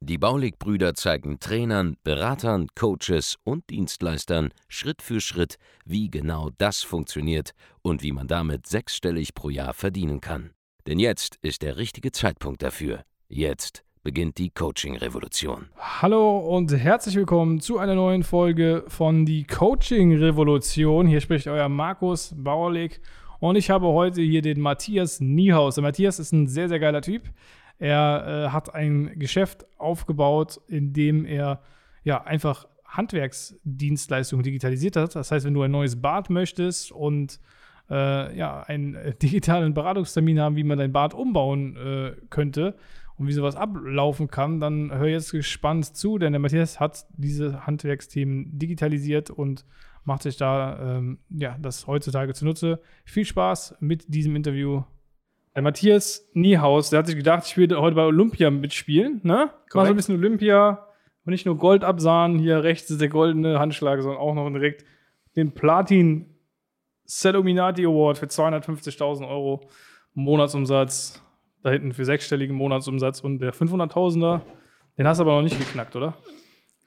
Die Baulig-Brüder zeigen Trainern, Beratern, Coaches und Dienstleistern Schritt für Schritt, wie genau das funktioniert und wie man damit sechsstellig pro Jahr verdienen kann. Denn jetzt ist der richtige Zeitpunkt dafür. Jetzt beginnt die Coaching-Revolution. Hallo und herzlich willkommen zu einer neuen Folge von die Coaching-Revolution. Hier spricht euer Markus Bauerleg und ich habe heute hier den Matthias Niehaus. Der Matthias ist ein sehr, sehr geiler Typ. Er äh, hat ein Geschäft aufgebaut, in dem er ja einfach Handwerksdienstleistungen digitalisiert hat. Das heißt, wenn du ein neues Bad möchtest und äh, ja, einen digitalen Beratungstermin haben, wie man dein Bad umbauen äh, könnte und wie sowas ablaufen kann, dann hör jetzt gespannt zu, denn der Matthias hat diese Handwerksthemen digitalisiert und macht sich da ähm, ja, das heutzutage zunutze. Viel Spaß mit diesem Interview der Matthias Niehaus, der hat sich gedacht, ich will heute bei Olympia mitspielen, ne? Mal so ein bisschen Olympia und nicht nur Gold absahen, hier rechts ist der goldene Handschlag, sondern auch noch direkt den Platin Celuminati Award für 250.000 Euro Monatsumsatz. Da hinten für sechsstelligen Monatsumsatz und der 500.000er, den hast du aber noch nicht geknackt, oder?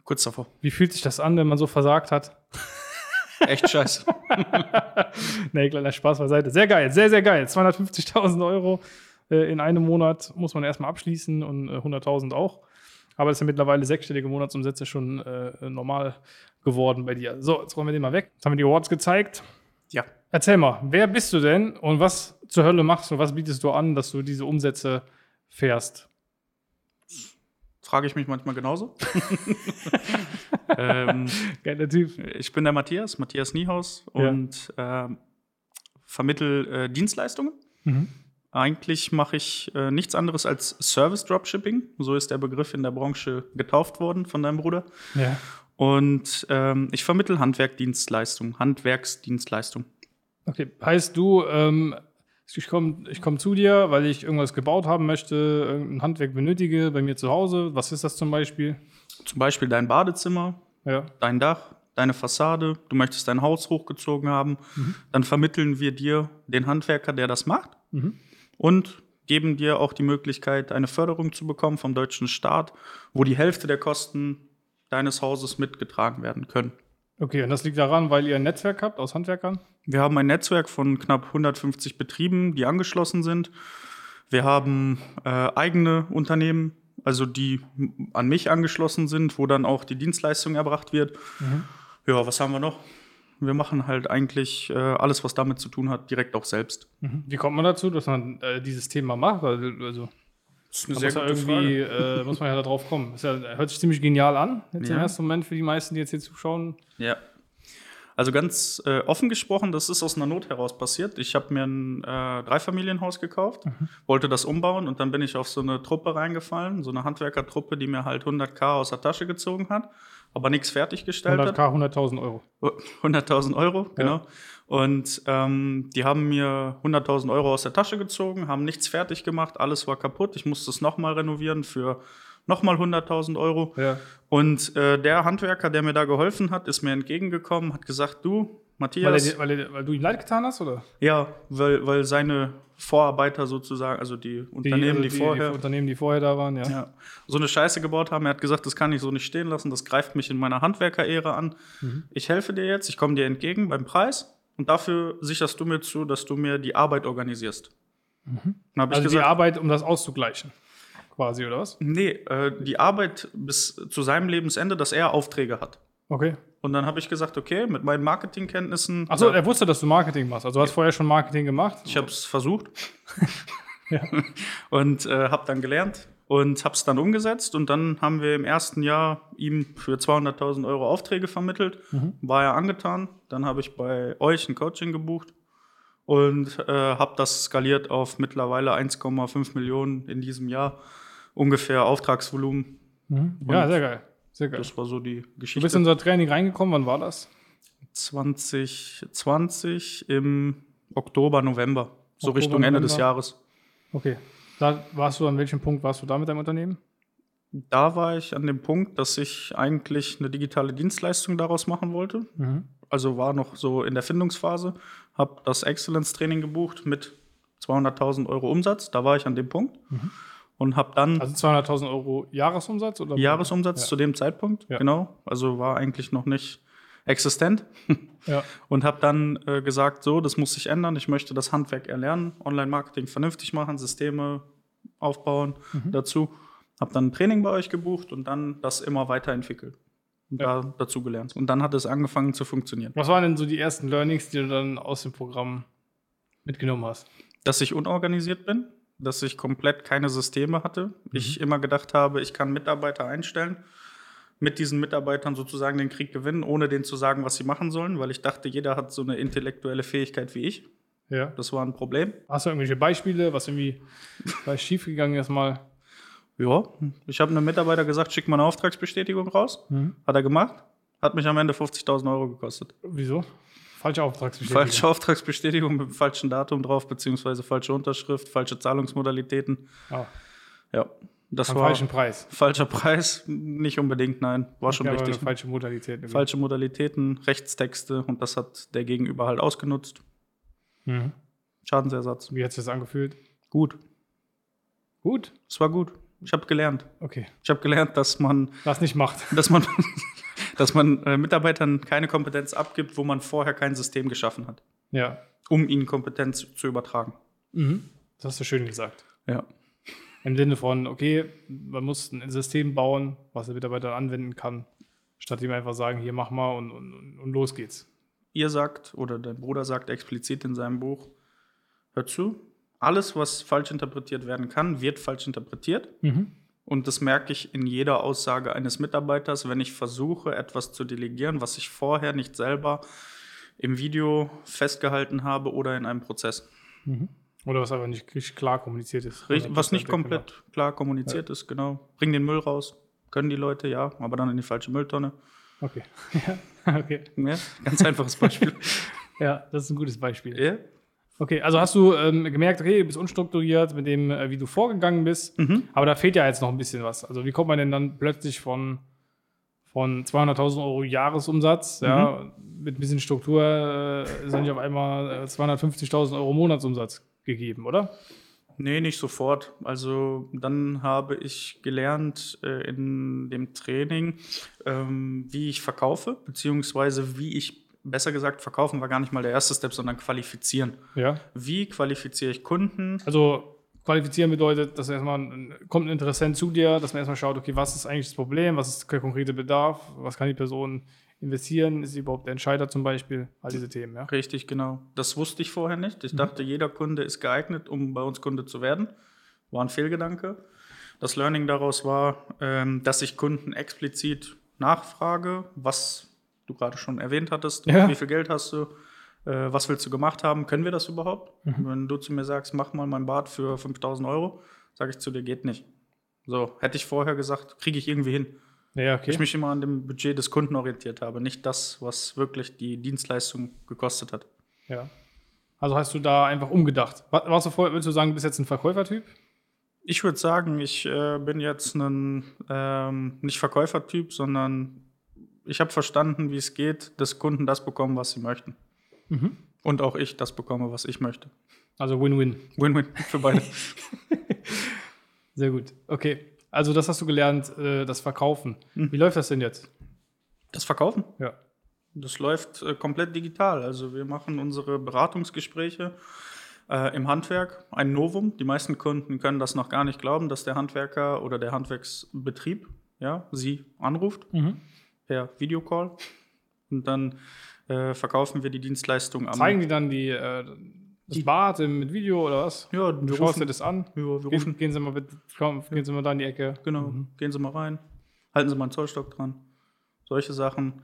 Kurz davor. Wie fühlt sich das an, wenn man so versagt hat? Echt scheiße. nee, kleiner Spaß beiseite. Sehr geil, sehr, sehr geil. 250.000 Euro äh, in einem Monat muss man erstmal abschließen und äh, 100.000 auch. Aber das sind mittlerweile sechsstellige Monatsumsätze schon äh, normal geworden bei dir. So, jetzt räumen wir den mal weg. Jetzt haben wir die Awards gezeigt. Ja. Erzähl mal, wer bist du denn und was zur Hölle machst du? Was bietest du an, dass du diese Umsätze fährst? Frage ich mich manchmal genauso. ähm, Geiler Typ. Ich bin der Matthias, Matthias Niehaus und ja. äh, vermittel äh, Dienstleistungen. Mhm. Eigentlich mache ich äh, nichts anderes als Service Dropshipping. So ist der Begriff in der Branche getauft worden von deinem Bruder. Ja. Und ähm, ich vermittel Handwerkdienstleistungen, Handwerksdienstleistungen. Okay, heißt du, ähm, ich komme ich komm zu dir, weil ich irgendwas gebaut haben möchte, irgendein Handwerk benötige bei mir zu Hause. Was ist das zum Beispiel? Zum Beispiel dein Badezimmer, ja. dein Dach, deine Fassade. Du möchtest dein Haus hochgezogen haben. Mhm. Dann vermitteln wir dir den Handwerker, der das macht. Mhm. Und geben dir auch die Möglichkeit, eine Förderung zu bekommen vom deutschen Staat, wo die Hälfte der Kosten deines Hauses mitgetragen werden können. Okay, und das liegt daran, weil ihr ein Netzwerk habt aus Handwerkern? Wir haben ein Netzwerk von knapp 150 Betrieben, die angeschlossen sind. Wir haben äh, eigene Unternehmen, also die an mich angeschlossen sind, wo dann auch die Dienstleistung erbracht wird. Mhm. Ja, was haben wir noch? Wir machen halt eigentlich äh, alles, was damit zu tun hat, direkt auch selbst. Mhm. Wie kommt man dazu, dass man äh, dieses Thema macht? Also, das ist eine sehr gute irgendwie, äh, muss man ja darauf kommen. Ja, hört sich ziemlich genial an, jetzt ja. im ersten Moment für die meisten, die jetzt hier zuschauen. Ja. Also ganz äh, offen gesprochen, das ist aus einer Not heraus passiert. Ich habe mir ein äh, Dreifamilienhaus gekauft, mhm. wollte das umbauen und dann bin ich auf so eine Truppe reingefallen, so eine Handwerkertruppe, die mir halt 100k aus der Tasche gezogen hat, aber nichts fertiggestellt 100K, hat. 100k, 100.000 Euro. 100.000 Euro, genau. Ja. Und ähm, die haben mir 100.000 Euro aus der Tasche gezogen, haben nichts fertig gemacht, alles war kaputt. Ich musste es nochmal renovieren für nochmal 100.000 Euro. Ja. Und äh, der Handwerker, der mir da geholfen hat, ist mir entgegengekommen, hat gesagt, du, Matthias. Weil, er, weil, er, weil, du ihm leid getan hast, oder? Ja, weil, weil seine Vorarbeiter sozusagen, also die Unternehmen, die, die, die vorher. Die Unternehmen, die vorher da waren, ja. ja. So eine Scheiße gebaut haben. Er hat gesagt, das kann ich so nicht stehen lassen, das greift mich in meiner Handwerker-Ehre an. Mhm. Ich helfe dir jetzt, ich komme dir entgegen beim Preis und dafür sicherst du mir zu, dass du mir die Arbeit organisierst. Mhm. also gesagt, die Arbeit, um das auszugleichen quasi, oder was? Nee, äh, die Arbeit bis zu seinem Lebensende, dass er Aufträge hat. Okay. Und dann habe ich gesagt, okay, mit meinen Marketingkenntnissen. Achso, er wusste, dass du Marketing machst. Also du hast vorher schon Marketing gemacht. Ich habe es versucht. ja. Und äh, habe dann gelernt und habe es dann umgesetzt. Und dann haben wir im ersten Jahr ihm für 200.000 Euro Aufträge vermittelt. Mhm. War er angetan. Dann habe ich bei euch ein Coaching gebucht und äh, habe das skaliert auf mittlerweile 1,5 Millionen in diesem Jahr ungefähr Auftragsvolumen. Mhm. Ja, sehr geil. Sehr geil. Das war so die Geschichte. Du bist in unser Training reingekommen, wann war das? 2020 im Oktober, November. So Oktober, Richtung Ende des November. Jahres. Okay. Da warst du an welchem Punkt warst du da mit deinem Unternehmen? Da war ich an dem Punkt, dass ich eigentlich eine digitale Dienstleistung daraus machen wollte. Mhm. Also war noch so in der Findungsphase, habe das Excellence-Training gebucht mit 200.000 Euro Umsatz. Da war ich an dem Punkt und habe dann Also 200.000 Euro Jahresumsatz? Oder Jahresumsatz Ja. zu dem Zeitpunkt, Ja. genau. Also war eigentlich noch nicht existent Ja. und habe dann äh, gesagt, so, das muss sich ändern. Ich möchte das Handwerk erlernen, Online-Marketing vernünftig machen, Systeme aufbauen Mhm. dazu. Habe dann ein Training bei euch gebucht und dann das immer weiterentwickelt und Ja. da dazu gelernt. Und dann hat es angefangen zu funktionieren. Was waren denn so die ersten Learnings, die du dann aus dem Programm mitgenommen hast? Dass ich unorganisiert bin, dass ich komplett keine Systeme hatte. Ich immer gedacht habe, ich kann Mitarbeiter einstellen, mit diesen Mitarbeitern sozusagen den Krieg gewinnen, ohne denen zu sagen, was sie machen sollen, weil ich dachte, jeder hat so eine intellektuelle Fähigkeit wie ich. Ja. Das war ein Problem. Hast du irgendwelche Beispiele, was irgendwie vielleicht schiefgegangen ist mal? Ja, ich habe einem Mitarbeiter gesagt, schick mal eine Auftragsbestätigung raus. Hat er gemacht. Hat mich am Ende 50.000 Euro gekostet. Wieso? Falsche Auftragsbestätigung. Falsche Auftragsbestätigung mit dem falschen Datum drauf, beziehungsweise falsche Unterschrift, falsche Zahlungsmodalitäten. Ah, Ja, das am war falschen Preis. falscher Preis. Nicht unbedingt, nein. War schon Okay, aber richtig. Falsche Modalität. irgendwie. Falsche Modalitäten, Rechtstexte und das hat der Gegenüber halt ausgenutzt. Mhm. Schadensersatz. Wie hat sich das angefühlt? Gut. Gut. Es war gut. Ich habe gelernt. Okay. Ich habe gelernt, dass man Das nicht macht. dass man, dass man äh, Mitarbeitern keine Kompetenz abgibt, wo man vorher kein System geschaffen hat, Ja. um ihnen Kompetenz zu übertragen. Mhm. Das hast du schön gesagt. Ja. Im Sinne von, okay, man muss ein System bauen, was der Mitarbeiter anwenden kann, statt ihm einfach sagen, hier mach mal und, und, und los geht's. Ihr sagt, oder dein Bruder sagt explizit in seinem Buch, hör zu, alles, was falsch interpretiert werden kann, wird falsch interpretiert. Und das merke ich in jeder Aussage eines Mitarbeiters, wenn ich versuche, etwas zu delegieren, was ich vorher nicht selber im Video festgehalten habe oder in einem Prozess. Oder was aber nicht klar kommuniziert ist. Richtig, was nicht 100% genau. komplett klar kommuniziert ist, genau. Bring den Müll raus. Können die Leute, ja, aber dann in die falsche Mülltonne. Okay. Ja, okay. Ja, ganz einfaches Beispiel. Ja, das ist ein gutes Beispiel. ja. Okay, also hast du ähm, gemerkt, okay, du bist unstrukturiert mit dem, äh, wie du vorgegangen bist, Mhm. aber da fehlt ja jetzt noch ein bisschen was. Also wie kommt man denn dann plötzlich von, von 200.000 Euro Jahresumsatz, ja, Mhm. mit ein bisschen Struktur, äh, ist dann nicht auf einmal äh, 250.000 Euro Monatsumsatz gegeben, oder? Nee, nicht sofort. Also dann habe ich gelernt äh, in dem Training, ähm, wie ich verkaufe, beziehungsweise wie ich, besser gesagt, verkaufen war gar nicht mal der erste Step, sondern qualifizieren. Ja. Wie qualifiziere ich Kunden? Also qualifizieren bedeutet, dass erstmal ein, kommt ein Interessent zu dir, dass man erstmal schaut, okay, was ist eigentlich das Problem, was ist der konkrete Bedarf, was kann die Person investieren, ist sie überhaupt der Entscheider zum Beispiel, all diese Themen, ja. Richtig, genau. Das wusste ich vorher nicht. Ich dachte, jeder Kunde ist geeignet, um bei uns Kunde zu werden. War ein Fehlgedanke. Das Learning daraus war, ähm, dass ich Kunden explizit nachfrage, was du gerade schon erwähnt hattest. Ja. Wie viel Geld hast du? Äh, was willst du gemacht haben? Können wir das überhaupt? Wenn du zu mir sagst, mach mal mein Bad für 5000 Euro, sage ich zu dir, geht nicht. So, hätte ich vorher gesagt, kriege ich irgendwie hin. Ja, okay. Ich mich immer an dem Budget des Kunden orientiert habe, nicht das, was wirklich die Dienstleistung gekostet hat. Ja. Also hast du da einfach umgedacht. Wa- Warst du vorher, würdest du sagen, du bist jetzt ein Verkäufertyp? Ich würde sagen, ich äh, bin jetzt ein ähm, nicht Verkäufertyp, sondern ich habe verstanden, wie es geht, dass Kunden das bekommen, was sie möchten. Und auch ich das bekomme, was ich möchte. Also Win-Win. Win-win für beide. Sehr gut. Okay. Also das hast du gelernt, äh, das Verkaufen. Mhm. Wie läuft das denn jetzt? Das Verkaufen? Ja. Das läuft äh, komplett digital. Also wir machen unsere Beratungsgespräche äh, im Handwerk, ein Novum. Die meisten Kunden können das noch gar nicht glauben, dass der Handwerker oder der Handwerksbetrieb ja, sie anruft per Videocall. Und dann äh, verkaufen wir die Dienstleistung am Zeigen die dann die, äh, das Bad mit Video oder was? Ja, Du wir schaust dir rufen, das an? ja, wir Gehen, rufen gehen Sie mal bitte, komm, gehen Sie mal da in die Ecke. Genau, gehen Sie mal rein, halten Sie mal einen Zollstock dran, solche Sachen.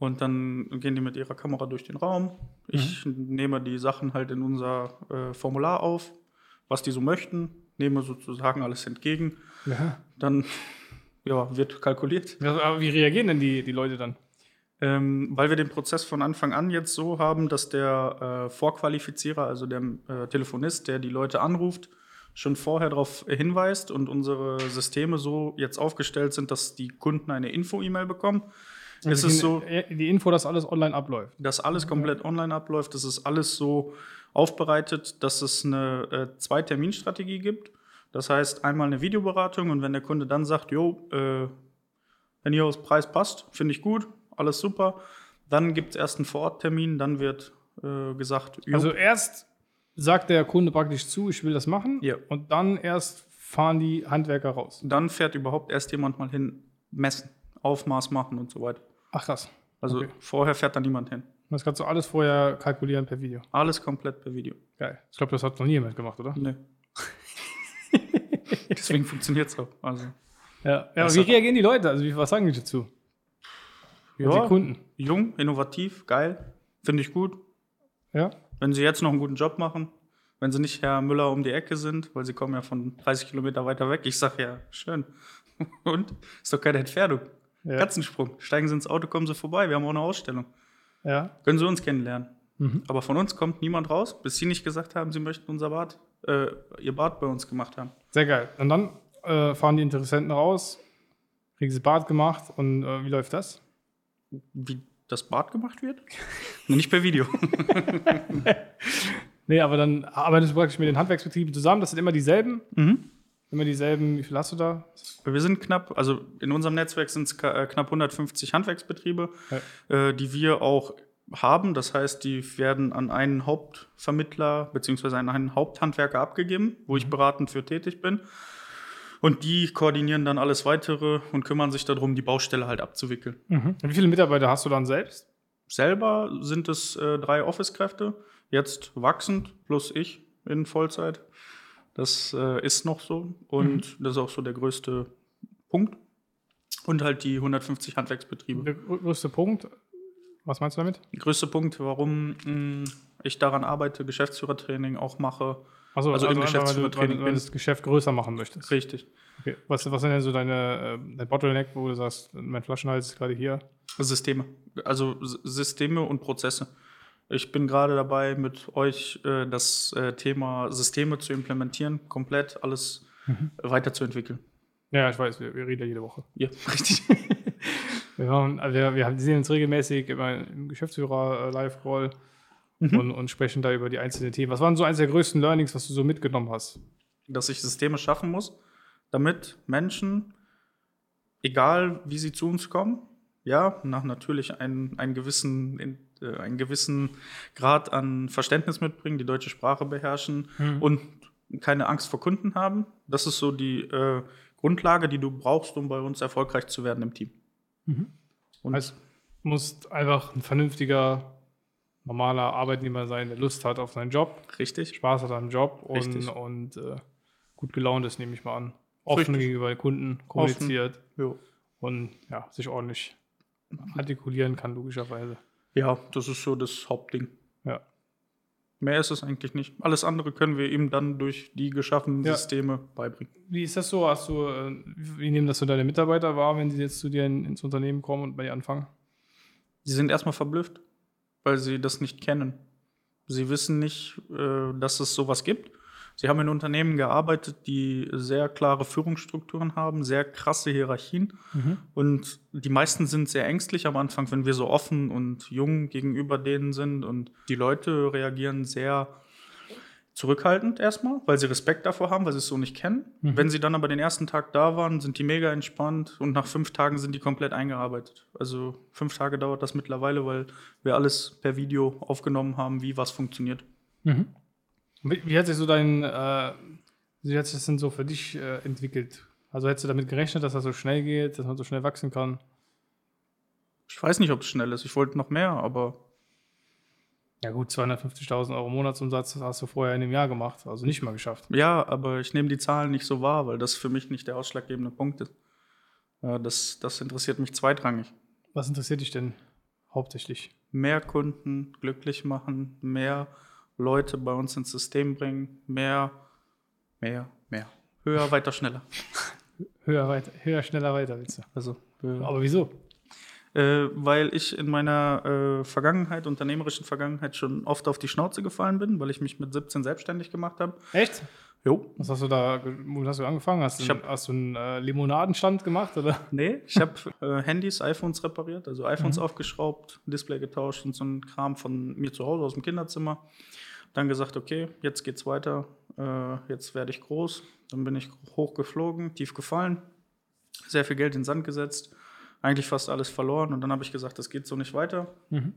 Und dann gehen die mit ihrer Kamera durch den Raum. Ich nehme die Sachen halt in unser äh, Formular auf, was die so möchten, nehme sozusagen alles entgegen. Ja. Dann ja, wird kalkuliert. Aber wie reagieren denn die, die Leute dann? Ähm, weil wir den Prozess von Anfang an jetzt so haben, dass der äh, Vorqualifizierer, also der äh, Telefonist, der die Leute anruft, schon vorher darauf hinweist und unsere Systeme so jetzt aufgestellt sind, dass die Kunden eine Info-E-Mail bekommen. Also ist die, es so, die Info, dass alles online abläuft. dass alles komplett online abläuft, dass es alles so aufbereitet, dass es eine äh, Zwei-Termin-Strategie gibt. Das heißt, einmal eine Videoberatung und wenn der Kunde dann sagt, jo, äh, wenn hier aus Preis passt, finde ich gut, alles super, dann gibt es erst einen Vororttermin, dann wird äh, gesagt, jo, Also erst sagt der Kunde praktisch zu, ich will das machen. Ja. Und dann erst fahren die Handwerker raus. dann fährt überhaupt erst jemand mal hin, messen, Aufmaß machen und so weiter. Ach krass. Also Okay. vorher fährt da niemand hin. Das kannst du alles vorher kalkulieren per Video. Alles komplett per Video. Geil. Ich glaube, das hat noch nie jemand gemacht, oder? Nee. Deswegen funktioniert es auch. Also, Ja. ja wie reagieren die Leute? Also, was sagen die dazu? die Kunden. jung, innovativ, geil, finde ich gut. Ja. Wenn sie jetzt noch einen guten Job machen, wenn sie nicht Herr Müller um die Ecke sind, weil sie kommen ja von 30 Kilometer weiter weg. Ich sage ja, schön. Und? Ist doch keine Entfernung. Ja. Katzensprung. Steigen sie ins Auto, kommen sie vorbei. Wir haben auch eine Ausstellung. Ja. Können sie uns kennenlernen. Mhm. Aber von uns kommt niemand raus, bis sie nicht gesagt haben, sie möchten unser Bad, äh, ihr Bad bei uns gemacht haben. Sehr geil. Und dann äh, fahren die Interessenten raus, kriegen sie Bad gemacht und äh, wie läuft das? Wie das Bad gemacht wird? Nicht per Video. Nee, aber dann arbeitest du praktisch mit den Handwerksbetrieben zusammen. Das sind immer dieselben. Immer dieselben. Wie viel hast du da? Wir sind knapp, also in unserem Netzwerk sind es äh, knapp 150 Handwerksbetriebe, äh, die wir auch haben. Das heißt, die werden an einen Hauptvermittler bzw. an einen Haupthandwerker abgegeben, wo ich beratend für tätig bin. Und die koordinieren dann alles weitere und kümmern sich darum, die Baustelle halt abzuwickeln. Und wie viele Mitarbeiter hast du dann selbst? Selber sind es äh, drei Office-Kräfte, jetzt wachsend, plus ich in Vollzeit. Das äh, ist noch so und das ist auch so der größte Punkt. Und halt die 150 Handwerksbetriebe. Der grö- größte Punkt. Was meinst du damit? Der größte Punkt, warum mh, ich daran arbeite, Geschäftsführertraining auch mache. Achso, Also im einfach, weil du, Geschäftsführertraining weil du das Geschäft größer machen möchtest. Richtig. Okay. Was, was sind denn so deine äh, dein Bottleneck, wo du sagst, mein Flaschenhals ist gerade hier? Systeme. Also Systeme und Prozesse. Ich bin gerade dabei, mit euch äh, das äh, Thema Systeme zu implementieren, komplett alles weiterzuentwickeln. Ja, ich weiß, wir, wir reden ja jede Woche. Ja, richtig. Wir, haben, also wir, wir haben- sehen uns regelmäßig immer im Geschäftsführer-Live-Call und, und sprechen da über die einzelnen Themen. Was waren so eines der größten Learnings, was du so mitgenommen hast? Dass ich Systeme schaffen muss, damit Menschen, egal wie sie zu uns kommen, ja, nach natürlich einen, einen, gewissen, äh, einen gewissen Grad an Verständnis mitbringen, die deutsche Sprache beherrschen und keine Angst vor Kunden haben. Das ist so die äh, Grundlage, die du brauchst, um bei uns erfolgreich zu werden im Team. Und Also, du musst einfach ein vernünftiger, normaler Arbeitnehmer sein, der Lust hat auf seinen Job, richtig, Spaß hat am Job und, Richtig. und äh, gut gelaunt ist, nehme ich mal an. Offen Richtig. gegenüber den Kunden, kommuniziert und ja, sich ordentlich artikulieren kann, logischerweise. Ja, das ist so das Hauptding. Mehr ist es eigentlich nicht. Alles andere können wir ihm dann durch die geschaffenen Ja. Systeme beibringen. Wie ist das so? Hast du, äh, wie nehmen das so deine Mitarbeiter wahr, wenn sie jetzt zu dir in, ins Unternehmen kommen und bei dir anfangen? Sie sind erstmal verblüfft, weil sie das nicht kennen. Sie wissen nicht, äh, dass es sowas gibt. Sie haben in Unternehmen gearbeitet, die sehr klare Führungsstrukturen haben, sehr krasse Hierarchien. Und die meisten sind sehr ängstlich am Anfang, wenn wir so offen und jung gegenüber denen sind. Und die Leute reagieren sehr zurückhaltend erstmal, weil sie Respekt davor haben, weil sie es so nicht kennen. Wenn sie dann aber den ersten Tag da waren, sind die mega entspannt und nach fünf Tagen sind die komplett eingearbeitet. Also fünf Tage dauert das mittlerweile, weil wir alles per Video aufgenommen haben, wie was funktioniert. Wie, wie hat sich so dein, äh, wie hat sich das denn so für dich äh, entwickelt? Also hättest du damit gerechnet, dass das so schnell geht, dass man so schnell wachsen kann? Ich weiß nicht, ob es schnell ist. Ich wollte noch mehr, aber Ja gut, 250.000 Euro Monatsumsatz hast du vorher in einem Jahr gemacht, also nicht mal geschafft. ja, aber ich nehme die Zahlen nicht so wahr, weil das für mich nicht der ausschlaggebende Punkt ist. Äh, Das, das interessiert mich zweitrangig. Was interessiert dich denn hauptsächlich? Mehr Kunden glücklich machen, mehr Leute bei uns ins System bringen, mehr, mehr, mehr. Höher, weiter, schneller. Höher, weiter, höher, schneller, weiter, willst du? Also, wir, Aber wieso? äh, weil ich in meiner äh, Vergangenheit, unternehmerischen Vergangenheit, schon oft auf die Schnauze gefallen bin, weil ich mich mit 17 selbstständig gemacht habe. Echt? Jo. Was hast du da, wo hast du angefangen? Hast du, Ich hab- hast du einen äh, Limonadenstand gemacht oder? Nee, ich habe äh, Handys, iPhones repariert, also iPhones aufgeschraubt, Display getauscht und so ein Kram von mir zu Hause aus dem Kinderzimmer. Dann gesagt, okay, jetzt geht's weiter, äh, jetzt werde ich groß. Dann bin ich hochgeflogen, tief gefallen, sehr viel Geld in den Sand gesetzt, eigentlich fast alles verloren und dann habe ich gesagt, das geht so nicht weiter Mhm.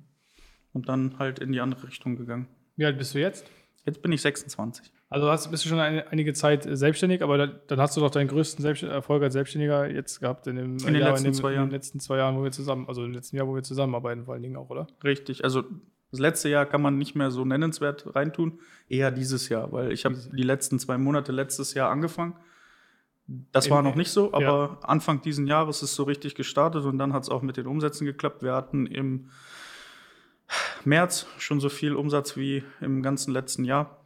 und dann halt in die andere Richtung gegangen. Wie alt bist du jetzt? Jetzt bin ich 26. Also hast, bist du schon eine, einige Zeit selbstständig, aber da, dann hast du doch deinen größten Selbst Erfolg als Selbstständiger jetzt gehabt in, dem, In den letzten in, dem, zwei in Jahren. den letzten zwei Jahren, wo wir zusammen, also im letzten Jahr, wo wir zusammenarbeiten, vor allen Dingen auch, oder? Richtig, also das letzte Jahr kann man nicht mehr so nennenswert reintun, eher dieses Jahr, weil ich habe die letzten zwei Monate letztes Jahr angefangen. Das war noch nicht so, aber ja. Anfang diesen Jahres ist so richtig gestartet und dann hat es auch mit den Umsätzen geklappt. Wir hatten im März schon so viel Umsatz wie im ganzen letzten Jahr.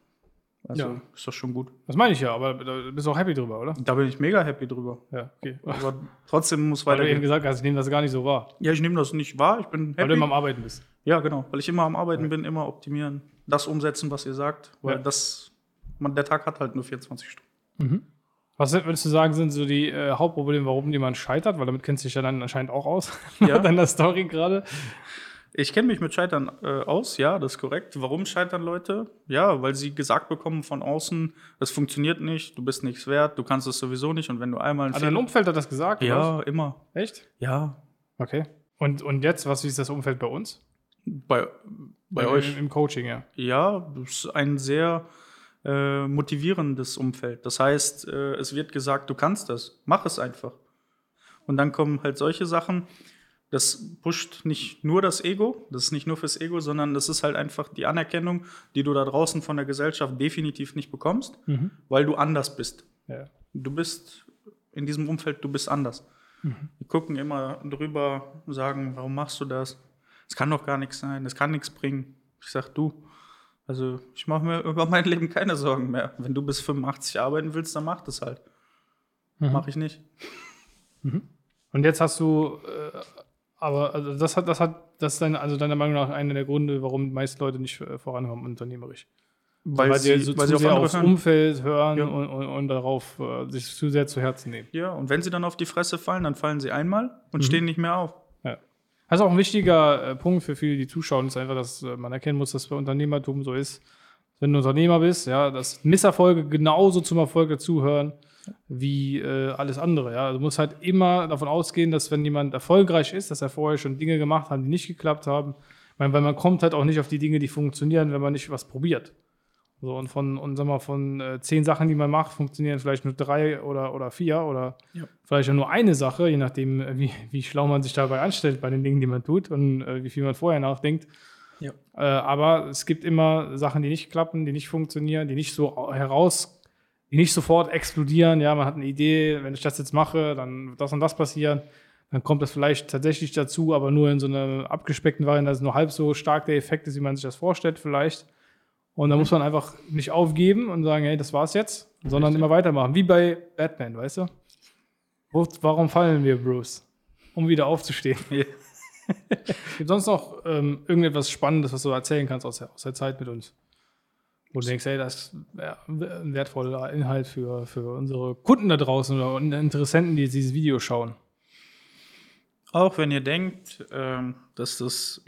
Also Ja. ist das schon gut. Das meine ich ja, aber da bist du auch happy drüber, oder? Da bin ich mega happy drüber. Ja, okay. Aber trotzdem muss Weil du eben gesagt hast, ich nehme das gar nicht so wahr, Ja, ich nehme das nicht wahr. Ich bin weil du happy. immer am Arbeiten bist. Ja, genau, weil ich immer am Arbeiten bin, immer optimieren, das umsetzen, was ihr sagt, weil Ja. das, man, der Tag hat halt nur 24 Stunden. Was sind- würdest du sagen, sind so die äh, Hauptprobleme, warum jemand scheitert? Weil damit kennst du dich ja dann anscheinend auch aus, Ja. deiner Story gerade. Ich kenne mich mit Scheitern äh, aus, ja, das ist korrekt. Warum scheitern Leute? Ja, weil sie gesagt bekommen von außen, es funktioniert nicht, du bist nichts wert, du kannst es sowieso nicht und wenn du einmal Also dein Umfeld hat das gesagt? Ja, immer. was? Echt? Ja. Okay. Und, und jetzt, was ist das Umfeld bei uns? Bei, bei Im- euch. Im Coaching, ja. Ja, das ist ein sehr äh, motivierendes Umfeld. Das heißt, äh, es wird gesagt, du kannst das, mach es einfach. Und dann kommen halt solche Sachen, das pusht nicht nur das Ego, das ist nicht nur fürs Ego, sondern das ist halt einfach die Anerkennung, die du da draußen von der Gesellschaft definitiv nicht bekommst, weil du anders bist. ja. Du bist in diesem Umfeld, du bist anders. Die gucken immer drüber, sagen, warum machst du das? Es kann doch gar nichts sein, es kann nichts bringen. Ich sag, du, also ich mache mir über mein Leben keine Sorgen mehr. Wenn du bis 85 arbeiten willst, dann mach das halt. Mach ich nicht. Und jetzt hast du, äh, aber also das hat, das hat, das ist deine, also deiner Meinung nach einer der Gründe, warum die meisten Leute nicht äh, vorankommen unternehmerisch. Weil, sie, so weil zu sie auf sehr aufs hören. Umfeld hören Ja. und, und, und darauf äh, sich zu sehr zu Herzen nehmen. Ja, und wenn sie dann auf die Fresse fallen, dann fallen sie einmal und stehen nicht mehr auf. Ja. Das ist auch ein wichtiger äh, Punkt für viele, die zuschauen, ist einfach, dass äh, man erkennen muss, dass bei Unternehmertum so ist. Wenn du Unternehmer bist, ja, dass Misserfolge genauso zum Erfolg dazugehören wie äh, alles andere. Ja. Du musst halt immer davon ausgehen, dass wenn jemand erfolgreich ist, dass er vorher schon Dinge gemacht hat, die nicht geklappt haben. Ich meine, weil man kommt halt auch nicht auf die Dinge, die funktionieren, wenn man nicht was probiert. So, und von, und sag mal, von äh, zehn Sachen, die man macht, funktionieren vielleicht nur drei oder, oder vier oder Ja. vielleicht auch nur eine Sache, je nachdem, äh, wie, wie schlau man sich dabei anstellt bei den Dingen, die man tut und äh, wie viel man vorher nachdenkt. Ja. Äh, aber es gibt immer Sachen, die nicht klappen, die nicht funktionieren, die nicht so heraus, die nicht sofort explodieren. Ja, man hat eine Idee, wenn ich das jetzt mache, dann wird das und das passieren. Dann kommt das vielleicht tatsächlich dazu, aber nur in so einer abgespeckten Variante, dass es nur halb so stark der Effekt ist, wie man sich das vorstellt, vielleicht. Und da muss man einfach nicht aufgeben und sagen, hey, das war's jetzt, sondern immer weitermachen. Wie bei Batman, weißt du? Warum fallen wir, Bruce? Um wieder aufzustehen. Ja. Gibt sonst noch ähm, irgendetwas Spannendes, was du erzählen kannst aus der, aus der Zeit mit uns? Wo du denkst, hey, das wäre ein wertvoller Inhalt für, für unsere Kunden da draußen oder Interessenten, die jetzt dieses Video schauen. Auch wenn ihr denkt, ähm, dass das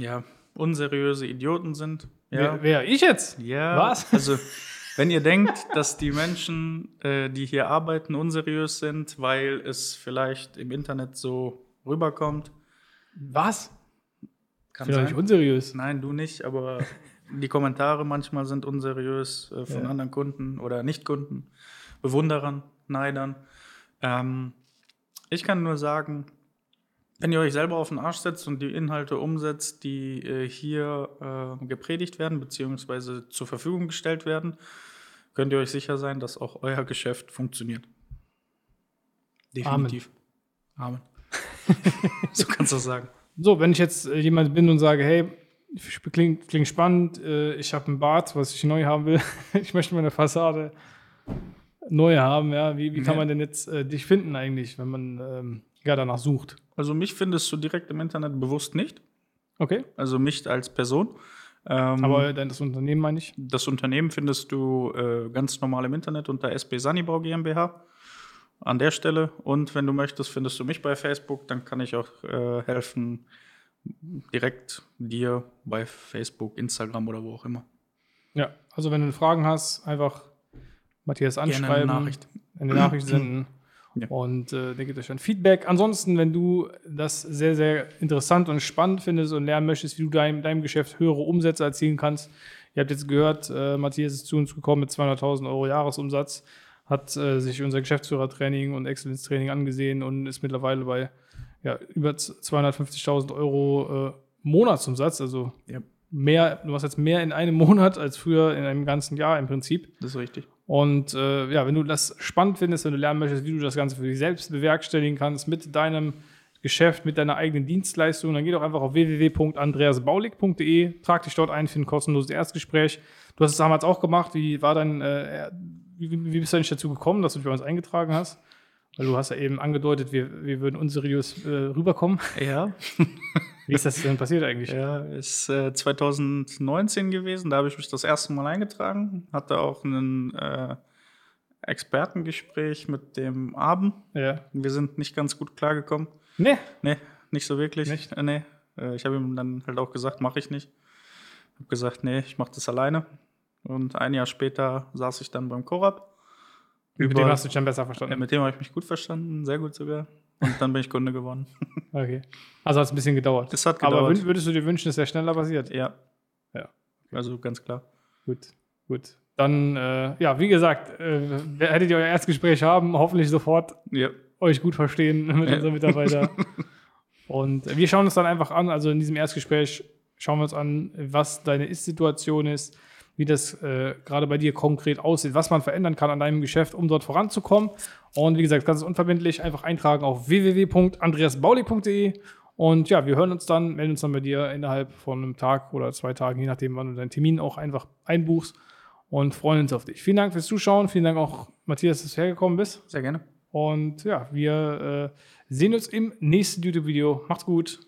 ja, unseriöse Idioten sind. Ja, Wer, wer ich jetzt? Ja, Was? Also, wenn ihr denkt, dass die Menschen, äh, die hier arbeiten, unseriös sind, weil es vielleicht im Internet so rüberkommt, Was? kann nicht sein. unseriös. Nein, du nicht, aber die Kommentare manchmal sind unseriös äh, von Ja. anderen Kunden oder Nicht-Kunden, Bewunderern, Neidern. Ähm, ich kann nur sagen, wenn ihr euch selber auf den Arsch setzt und die Inhalte umsetzt, die äh, hier äh, gepredigt werden, beziehungsweise zur Verfügung gestellt werden, könnt ihr euch sicher sein, dass auch euer Geschäft funktioniert. Definitiv. Amen. so kannst du das sagen. So, wenn ich jetzt äh, jemand bin und sage, hey, klingt, klingt spannend, äh, ich habe ein Bad, was ich neu haben will, ich möchte meine Fassade neu haben, ja, wie, wie kann man denn jetzt äh, dich finden eigentlich, wenn man ähm, ja, danach sucht? Also mich findest du direkt im Internet bewusst nicht. Okay. Also mich als Person. Ähm, Aber dann das Unternehmen meine ich? Das Unternehmen findest du äh, ganz normal im Internet unter SB Sannibau GmbH an der Stelle. Und wenn du möchtest, findest du mich bei Facebook. Dann kann ich auch äh, helfen, direkt dir bei Facebook, Instagram oder wo auch immer. Ja, also wenn du Fragen hast, einfach Matthias anschreiben, eine Nachricht, eine Nachricht senden. Ja. Und äh, der gibt euch dann Feedback. Ansonsten, wenn du das sehr, sehr interessant und spannend findest und lernen möchtest, wie du dein, deinem Geschäft höhere Umsätze erzielen kannst, ihr habt jetzt gehört, äh, Matthias ist zu uns gekommen mit 200.000 Euro Jahresumsatz, hat äh, sich unser Geschäftsführertraining und Exzellenz-Training angesehen und ist mittlerweile bei ja, über 250.000 Euro äh, Monatsumsatz, also ja. mehr, du hast jetzt mehr in einem Monat als früher in einem ganzen Jahr im Prinzip. Das ist richtig. Und äh, ja, wenn du das spannend findest, wenn du lernen möchtest, wie du das Ganze für dich selbst bewerkstelligen kannst mit deinem Geschäft, mit deiner eigenen Dienstleistung, dann geh doch einfach auf www.andreasbaulig.de, trag dich dort ein für ein kostenloses Erstgespräch. Du hast es damals auch gemacht. Wie war dein, äh, wie, wie bist du eigentlich dazu gekommen, dass du dich bei uns eingetragen hast? Weil du hast ja eben angedeutet, wir, wir würden unseriös äh, rüberkommen. Ja. Wie ist das denn passiert eigentlich? Ja, ist äh, 2019 gewesen. Da habe ich mich das erste Mal eingetragen. Hatte auch ein äh, Expertengespräch mit dem Abend. Ja. Wir sind nicht ganz gut klargekommen. Nee. Nee, nicht so wirklich. Nicht? Äh, nee. Äh, ich habe ihm dann halt auch gesagt, mache ich nicht. Ich habe gesagt, nee, ich mache das alleine. Und ein Jahr später saß ich dann beim Korab mit dem hast du dich dann besser verstanden? Ja, mit dem habe ich mich gut verstanden, sehr gut sogar. Und dann bin ich Kunde geworden. okay. Also hat es ein bisschen gedauert. Das hat gedauert. Aber würdest du dir wünschen, dass er schneller passiert? Ja. Ja. Also ganz klar. Gut, gut. Dann, äh, ja, wie gesagt, äh, hättet ihr euer Erstgespräch haben, hoffentlich sofort ja. euch gut verstehen mit ja. unserem Mitarbeiter. Und wir schauen uns dann einfach an, also in diesem Erstgespräch schauen wir uns an, was deine Ist-Situation ist, wie das äh, gerade bei dir konkret aussieht, was man verändern kann an deinem Geschäft, um dort voranzukommen. Und wie gesagt, ganz unverbindlich einfach eintragen auf www.andreasbaulig.de. Und ja, wir hören uns dann, melden uns dann bei dir innerhalb von einem Tag oder zwei Tagen, je nachdem, wann du deinen Termin auch einfach einbuchst und freuen uns auf dich. Vielen Dank fürs Zuschauen. Vielen Dank auch, Matthias, dass du hergekommen bist. Sehr gerne. Und ja, wir äh, sehen uns im nächsten YouTube-Video. Macht's gut.